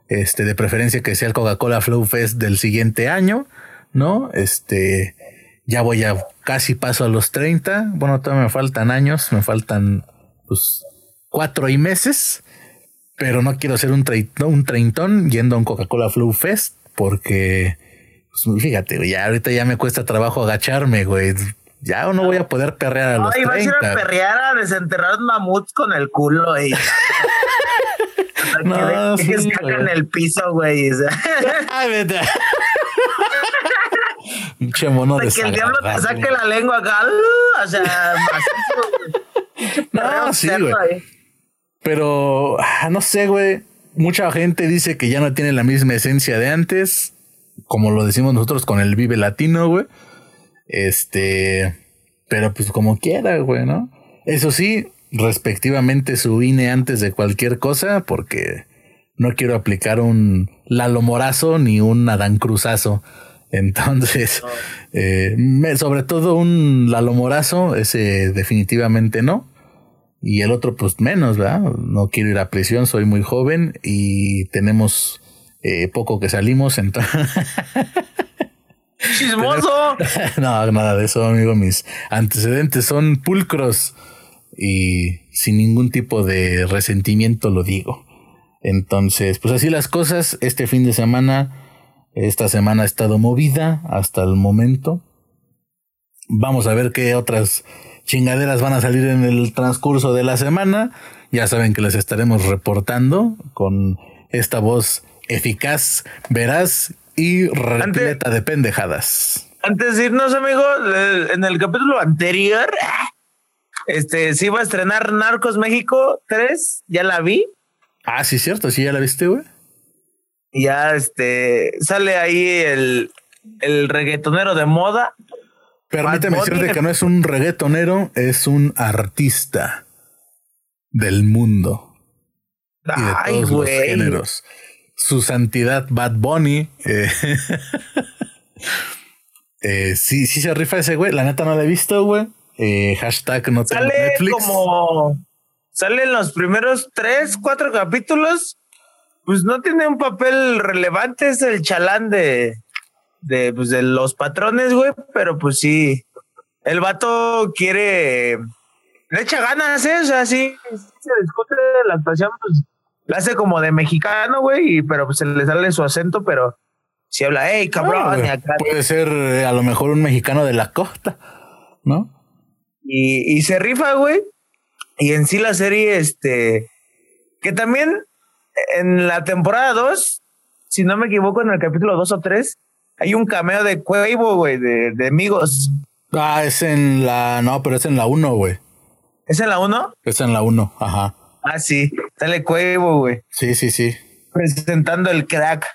Este, de preferencia que sea el Coca-Cola Flow Fest del siguiente año, ¿no? Este, ya voy a casi paso a los 30. Bueno, todavía me faltan años, me faltan pues cuatro y meses, pero no quiero ser un, treintón, un treintón yendo a un Coca-Cola Flow Fest porque, pues, fíjate, güey, ya ahorita ya me cuesta trabajo agacharme, güey. Ya no voy a poder perrear a los Ay, vas a ir a 30. perrear a desenterrar mamuts con el culo y. No, que, sí, que güey. en el piso, güey. Ay. Pinche mono de que el diablo te saque la lengua acá. uh, O sea, macizo. No, sí, güey. Pero ah, no sé, güey. Mucha gente dice que ya no tiene la misma esencia de antes, como lo decimos nosotros con el Vive Latino, güey. Este, pero pues como quiera, güey, ¿no? Eso sí, respectivamente su INE antes de cualquier cosa, porque no quiero aplicar un Lalo Morazo ni un Adán Cruzazo. Entonces, eh, me- sobre todo un Lalo Morazo, ese definitivamente no. Y el otro, pues menos, ¿verdad? No quiero ir a prisión, soy muy joven y tenemos eh, poco que salimos, entonces... ¡Chismoso! no, nada de eso, amigo. Mis antecedentes son pulcros y sin ningún tipo de resentimiento lo digo. Entonces, pues así las cosas. Este fin de semana, esta semana ha estado movida hasta el momento. Vamos a ver qué otras chingaderas van a salir en el transcurso de la semana. Ya saben que les estaremos reportando con esta voz eficaz, veraz y repleta de pendejadas. Antes de irnos, amigo, le- en el capítulo anterior, este, se iba a estrenar Narcos México 3, ya la vi. Ah, sí, cierto, sí, ya la viste, güey. Ya, este, sale ahí el, el reggaetonero de moda. Permíteme decirte que no es un reggaetonero, es un artista del mundo y de Ay, todos los güey. géneros. Su santidad Bad Bunny. eh, eh, sí, sí se rifa ese güey. La neta no la he visto, güey. Eh, hashtag no tengo Sale Netflix. como. Sale en los primeros tres, cuatro capítulos. Pues no tiene un papel relevante, es el chalán de, de, pues, de los patrones, güey, pero pues sí. el vato quiere. Le echa ganas, ¿eh? O sea, sí, se discute la actuación, pues la hace como de mexicano, güey, pero pues se le sale su acento, pero si habla, hey, cabrón. puede ser eh, a lo mejor un mexicano de la costa, ¿no? Y, y se rifa, güey. Y en sí la serie, este, que también en la temporada 2, si no me equivoco, en el capítulo 2 o 3, hay un cameo de Cuevo, güey, de, de amigos. Ah, es en la, no, pero es en la 1, güey. ¿Es en la 1? Es en la 1, ajá. Ah, sí, sale Cuevo, güey. Sí, sí, sí. Presentando el crack.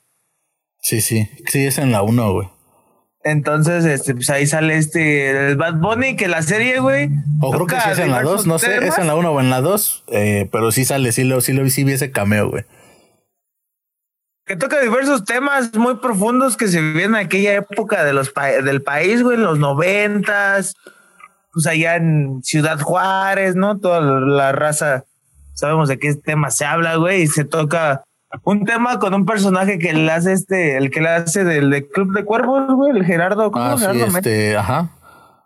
Sí, sí, sí, es en la 1, güey. Entonces, este, pues ahí sale este, el Bad Bunny, que la serie, güey. O creo que sí es en la 2, no sé, es en la 1 o en la 2, eh, pero sí sale, sí lo, sí lo sí vi ese cameo, güey. Que toca diversos temas muy profundos que se vivían en aquella época de los del país, güey, en los noventas, pues allá en Ciudad Juárez, ¿no? Toda la raza, sabemos de qué tema se habla, güey, y se toca un tema con un personaje que le hace este, el que le hace del, Club de Cuervos, güey, el Gerardo. ¿cómo ah, sí, este, ajá.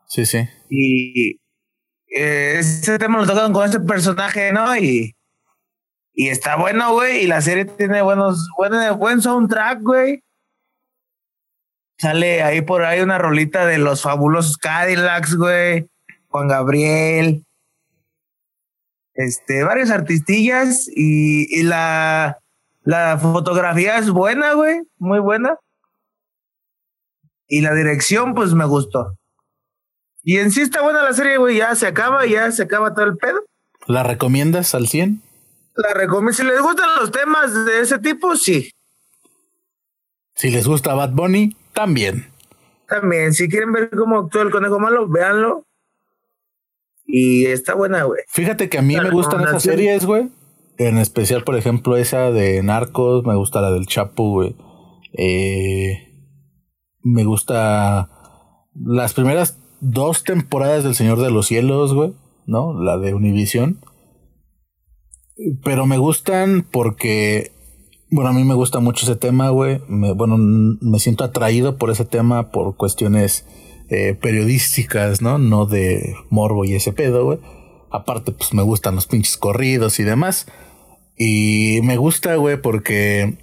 Sí, sí. Y eh, ese tema lo tocan con ese personaje, ¿no? Y, y está bueno, güey. Y la serie tiene buenos, buen, buen soundtrack, güey. Sale ahí por ahí una rolita de los fabulosos Cadillacs, güey. Juan Gabriel. Este, varios artistillas y, y la la fotografía es buena, güey, muy buena. Y la dirección, pues me gustó. Y en sí está buena la serie, güey, ya se acaba, ya se acaba todo el pedo. ¿La recomiendas al 100? La recomiendo. Si les gustan los temas de ese tipo, sí. Si les gusta Bad Bunny, también. También. Si quieren ver cómo actúa el conejo malo, véanlo. Y está buena, güey. Fíjate que a mí me gustan esas series, güey. En especial, por ejemplo, esa de Narcos, me gusta la del Chapo, güey. Eh, me gusta las primeras dos temporadas del Señor de los Cielos, güey, ¿no? La de Univision. Pero me gustan porque, bueno, a mí me gusta mucho ese tema, güey. bueno, me siento atraído por ese tema por cuestiones eh, periodísticas, ¿no? No de morbo y ese pedo, güey. Aparte, pues me gustan los pinches corridos y demás. Y me gusta, güey, porque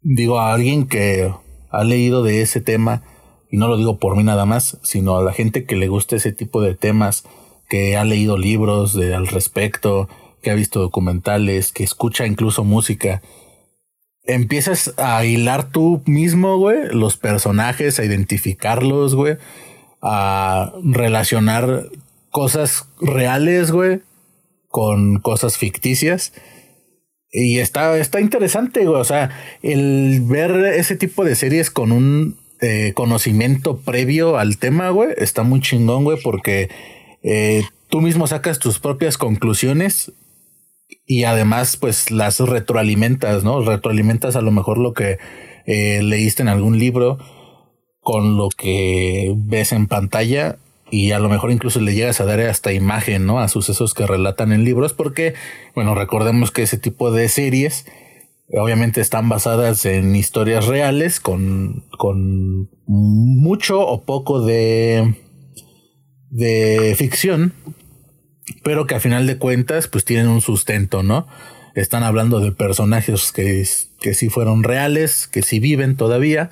digo a alguien que ha leído de ese tema, y no lo digo por mí nada más, sino a la gente que le gusta ese tipo de temas, que ha leído libros de, al respecto, que ha visto documentales, que escucha incluso música, empiezas a hilar tú mismo, güey, los personajes, a identificarlos, güey, a relacionar cosas reales, güey, con cosas ficticias y está, está interesante, güey. O sea, el ver ese tipo de series con un eh, conocimiento previo al tema, güey, está muy chingón, güey, porque eh, tú mismo sacas tus propias conclusiones y además, pues las retroalimentas, ¿no? Retroalimentas a lo mejor lo que eh, leíste en algún libro con lo que ves en pantalla y a lo mejor incluso le llegas a dar hasta imagen, ¿no? A sucesos que relatan en libros, porque, bueno, recordemos que ese tipo de series obviamente están basadas en historias reales con, con mucho o poco de, de ficción, pero que a final de cuentas pues tienen un sustento, ¿no? Están hablando de personajes que, que sí fueron reales, que sí viven todavía.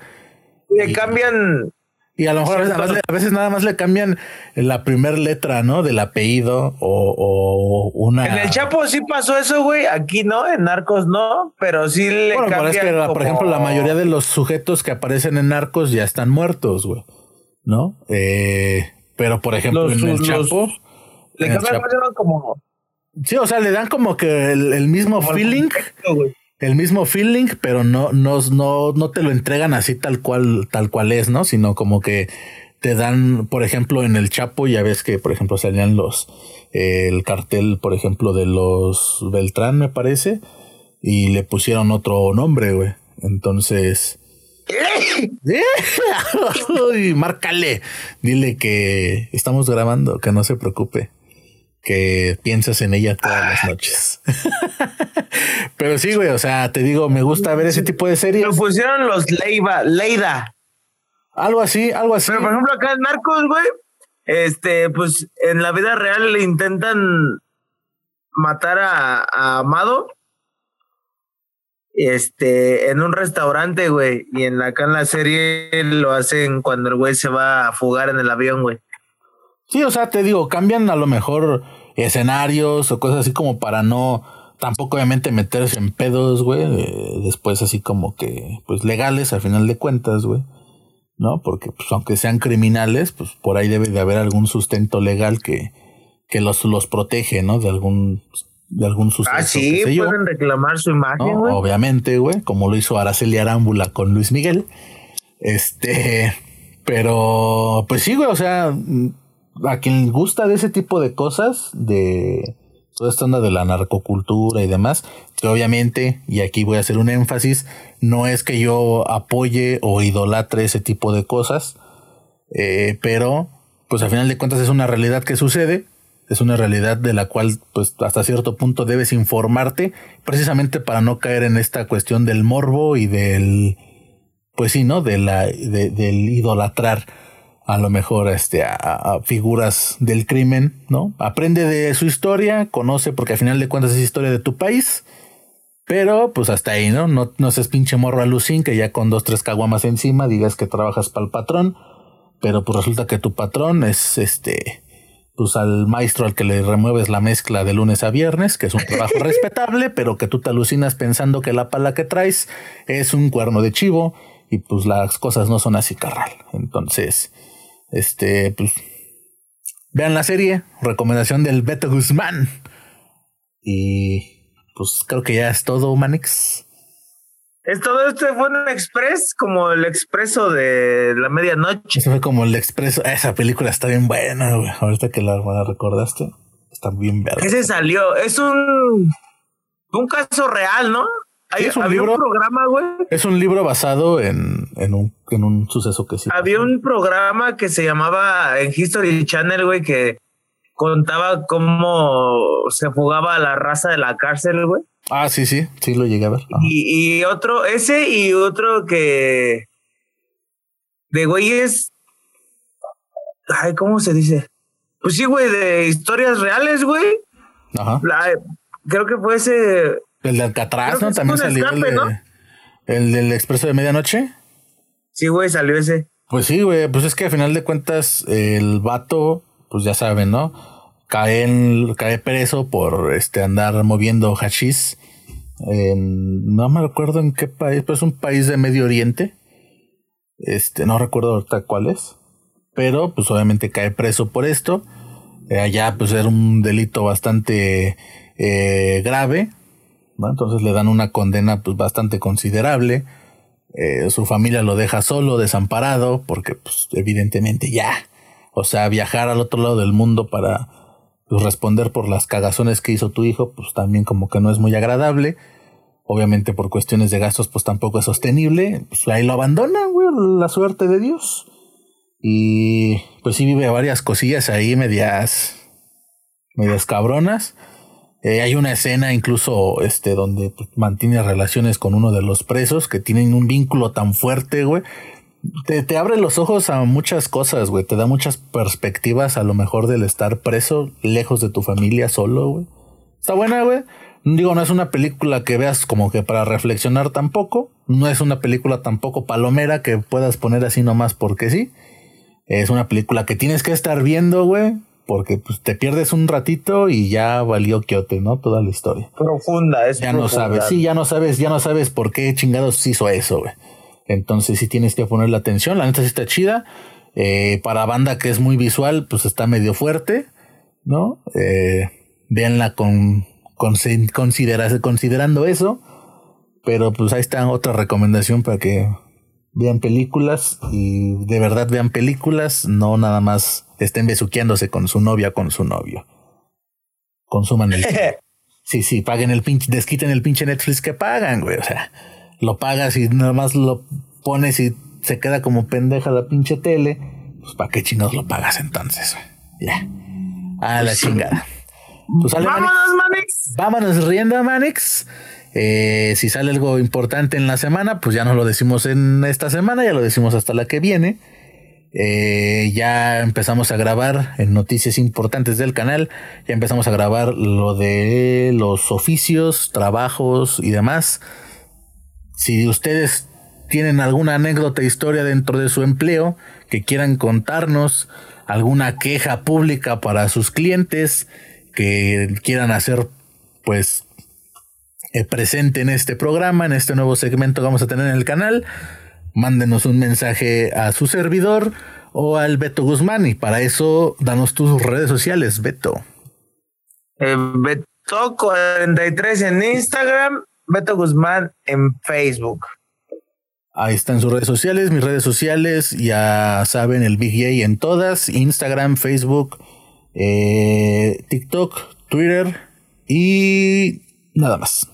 Le cambian y a lo mejor a veces, nada más le cambian la primera letra, ¿no? Del apellido o, una. En el Chapo sí pasó eso, güey. Aquí no, en Narcos no, pero sí le bueno, cambian. Es que, por ejemplo, la mayoría de los sujetos que aparecen en Narcos ya están muertos, güey. ¿No? Eh, pero por ejemplo, en el Chapo. Le cambian como. Sí, o sea, le dan como que el, mismo feeling el mismo feeling, pero no, no, no, no te lo entregan así tal cual, tal cual es, ¿no? Sino como que te dan, por ejemplo, en el Chapo, ya ves que, por ejemplo, salían los, eh, el cartel, por ejemplo, de los Beltrán, me parece, y le pusieron otro nombre, güey. Entonces, Uy, márcale. Dile que estamos grabando, que no se preocupe que piensas en ella todas las noches. Pero sí, güey, o sea, te digo, me gusta ver ese tipo de series. Lo pusieron los Leiva, Leida. Algo así, algo así. Pero por ejemplo, acá en Narcos, güey, este, pues en la vida real le intentan matar a, a Amado este, en un restaurante, güey, y en la, acá en la serie lo hacen cuando el güey se va a fugar en el avión, güey. Sí, o sea, te digo, cambian a lo mejor escenarios o cosas así como para no, tampoco obviamente meterse en pedos, güey, después así como que, pues legales al final de cuentas, güey. ¿No? Porque pues aunque sean criminales, pues por ahí debe de haber algún sustento legal que, que los, los protege, ¿no? De algún de algún suceso. Ah, sí, pueden reclamar su imagen, güey. Obviamente, güey, como lo hizo Araceli Arámbula con Luis Miguel. Este, pero, pues sí, güey, o sea, a quien gusta de ese tipo de cosas, de toda esta onda de la narcocultura y demás, que obviamente, y aquí voy a hacer un énfasis, no es que yo apoye o idolatre ese tipo de cosas, eh, pero, pues al final de cuentas es una realidad que sucede es una realidad de la cual pues hasta cierto punto debes informarte precisamente para no caer en esta cuestión del morbo y del pues sí no de la del idolatrar a lo mejor este a, figuras del crimen no aprende de su historia conoce porque al final de cuentas es historia de tu país pero pues hasta ahí no no no seas pinche morro alucín que ya con dos tres caguamas encima digas que trabajas para el patrón pero pues resulta que tu patrón es este pues al maestro al que le remueves la mezcla de lunes a viernes, que es un trabajo respetable, pero que tú te alucinas pensando que la pala que traes es un cuerno de chivo y pues las cosas no son así carral. Entonces, este, pues vean la serie, recomendación del Beto Guzmán. Y pues creo que ya es todo, Manix. Es todo esto fue un express, como el expreso de la medianoche. Eso fue como el expreso. Esa película está bien buena, güey. Ahorita que la, recordaste, está bien verde. Ese salió. Es un, un caso real, ¿no? Es un había libro, un programa, güey. Es un libro basado en, en, un, en un suceso que sí. Había un programa que se llamaba en History Channel, güey, que contaba cómo se fugaba la raza de la cárcel, güey. Ah, sí, sí, sí lo llegué a ver. Y, otro, ese y otro que de güeyes, ay, ¿cómo se dice? Pues sí, güey, de historias reales, güey. Ajá. creo que fue ese. El de Alcatraz, ¿no? También salió el, de, el del Expreso de Medianoche. Sí, güey, salió ese. Pues sí, güey, pues es que a final de cuentas el vato, pues ya saben, ¿no? cae, cae preso por este andar moviendo hashish. no me recuerdo en qué país, pero es un país de Medio Oriente. Este, no recuerdo ahorita cuál es. Pero pues obviamente cae preso por esto. Eh, allá pues era un delito bastante eh, grave. Entonces le dan una condena pues bastante considerable. Eh, su familia lo deja solo, desamparado, porque pues evidentemente ya. O sea, viajar al otro lado del mundo para pues responder por las cagazones que hizo tu hijo, pues también como que no es muy agradable. Obviamente por cuestiones de gastos, pues tampoco es sostenible. Pues ahí lo abandona, güey, la suerte de Dios. Y pues sí vive varias cosillas ahí medias, medias cabronas. Eh, hay una escena incluso este donde mantiene relaciones con uno de los presos que tienen un vínculo tan fuerte, güey, te, te, abre los ojos a muchas cosas, güey. Te da muchas perspectivas a lo mejor del estar preso, lejos de tu familia, solo, güey. Está buena, güey. Digo, no es una película que veas como que para reflexionar tampoco. No es una película tampoco palomera que puedas poner así nomás porque sí. Es una película que tienes que estar viendo, güey. Porque pues, te pierdes un ratito y ya valió quiote, ¿no? Toda la historia. Profunda, es Ya no sabes, sí, ya no sabes, ya no sabes por qué chingados hizo eso, güey. Entonces sí tienes que ponerle atención. La neta sí está chida. Eh, para banda que es muy visual, pues está medio fuerte, ¿no? Eh, véanla con, con considerando eso. Pero pues ahí está otra recomendación para que vean películas y de verdad vean películas, no nada más estén besuqueándose con su novia con su novio. Consuman el... sí, sí, paguen el pinche, desquiten el pinche Netflix que pagan, güey. O sea, lo pagas y nada más lo pones y se queda como pendeja la pinche tele, pues ¿para qué chingados lo pagas entonces? Ya. A la chingada. Pues Vámonos, Manix. Vámonos riendo, Manix. Eh, si sale algo importante en la semana, pues ya no lo decimos en esta semana, ya lo decimos hasta la que viene. Eh, ya empezamos a grabar en noticias importantes del canal. Ya empezamos a grabar lo de los oficios, trabajos y demás. Si ustedes tienen alguna anécdota, historia dentro de su empleo que quieran contarnos, alguna queja pública para sus clientes que quieran hacer, pues, eh, presente en este programa, en este nuevo segmento que vamos a tener en el canal, mándenos un mensaje a su servidor o al Beto Guzmán y para eso danos tus redes sociales, Beto. Eh, Beto43 en Instagram, Beto Guzmán en Facebook. Ahí están sus redes sociales, mis redes sociales, ya saben, el Big J en todas, Instagram, Facebook, eh, TikTok, Twitter y nada más.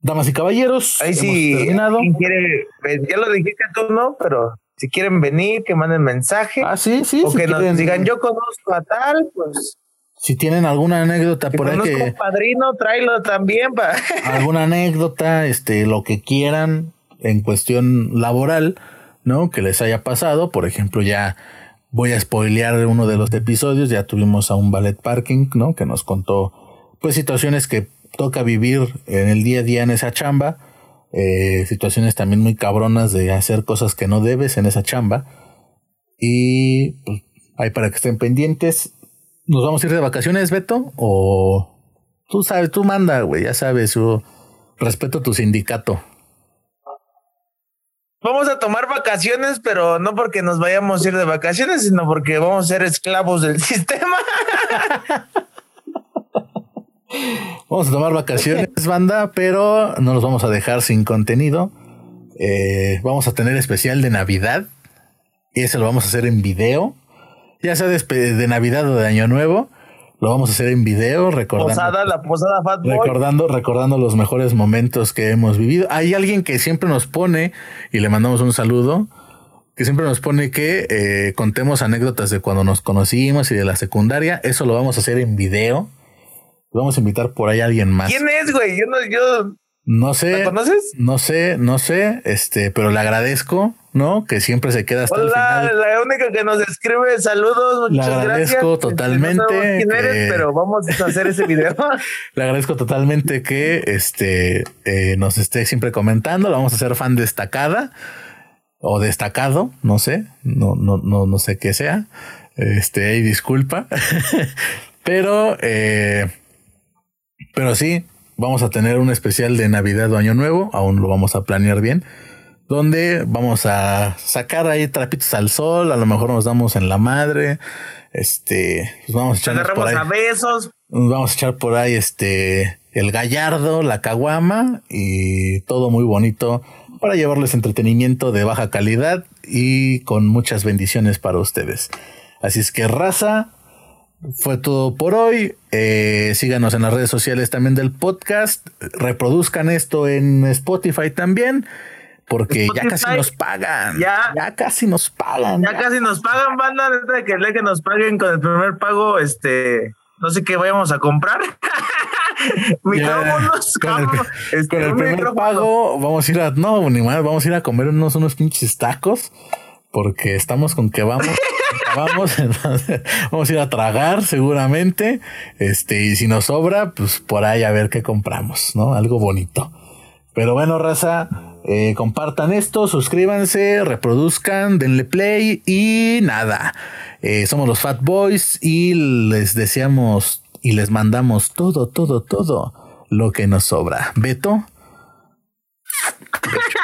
Damas y caballeros, ahí sí, terminado. Quiere, ya lo dijiste tú, ¿no? Pero si quieren venir, que manden mensaje. Ah, sí, sí. O que nos digan, yo conozco a tal, pues. Si tienen alguna anécdota por ahí que. padrino, tráelo también. Pa. alguna anécdota, este, lo que quieran en cuestión laboral, ¿no? Que les haya pasado. Por ejemplo, ya voy a spoilear uno de los episodios. Ya tuvimos a un ballet parking, ¿no? Que nos contó, pues, situaciones que toca vivir en el día a día en esa chamba, eh, situaciones también muy cabronas de hacer cosas que no debes en esa chamba. Y pues, ahí para que estén pendientes. ¿Nos vamos a ir de vacaciones, Beto? O tú sabes, tú manda, güey, ya sabes, yo respeto tu sindicato. Vamos a tomar vacaciones, pero no porque nos vayamos a ir de vacaciones, sino porque vamos a ser esclavos del sistema. Vamos a tomar vacaciones, banda, pero no nos vamos a dejar sin contenido. Eh, vamos a tener especial de Navidad. Y eso lo vamos a hacer en video. Ya sea de, Navidad o de Año Nuevo. Lo vamos a hacer en video, recordando. la posada Recordando, recordando los mejores momentos que hemos vivido. Hay alguien que siempre nos pone, y le mandamos un saludo, que siempre nos pone que eh, contemos anécdotas de cuando nos conocimos y de la secundaria. Eso lo vamos a hacer en video. Vamos a invitar por ahí a alguien más. ¿Quién es, güey? Yo no, yo. No sé. ¿La conoces? No sé, no sé, este, pero le agradezco, ¿no? Que siempre se queda hasta el final. la única que nos escribe saludos, muchas le agradezco gracias. totalmente. quién eres, pero vamos a hacer ese video. le agradezco totalmente que este eh, nos esté siempre comentando. Lo vamos a hacer fan destacada o destacado, no sé, no, no, no, no sé qué sea. Este, y disculpa. pero eh, pero sí, vamos a tener un especial de Navidad o Año Nuevo, aún lo vamos a planear bien, donde vamos a sacar ahí trapitos al sol, a lo mejor nos damos en la madre, este, pues vamos a echar por ahí, a besos. Vamos a echar por ahí este el gallardo, la caguama y todo muy bonito para llevarles entretenimiento de baja calidad y con muchas bendiciones para ustedes. Así es que raza, fue todo por hoy. Eh, síganos en las redes sociales también del podcast. Reproduzcan esto en Spotify también. Porque ya casi nos pagan. Ya, ya casi nos pagan. Ya, casi nos pagan, banda. De que que nos paguen con el primer pago, este, no sé qué vayamos a comprar. Con, el, este, con el primer pago vamos a ir a, no, ni más, vamos a ir a comer unos, unos pinches tacos porque estamos con que vamos, vamos, vamos a ir a tragar seguramente, este, y si nos sobra, pues por ahí a ver qué compramos, ¿no? Algo bonito. Pero bueno, raza, eh, compartan esto, suscríbanse, reproduzcan, denle play y nada. Eh, somos los Fat Boys y les deseamos y les mandamos todo, todo, todo lo que nos sobra. Beto.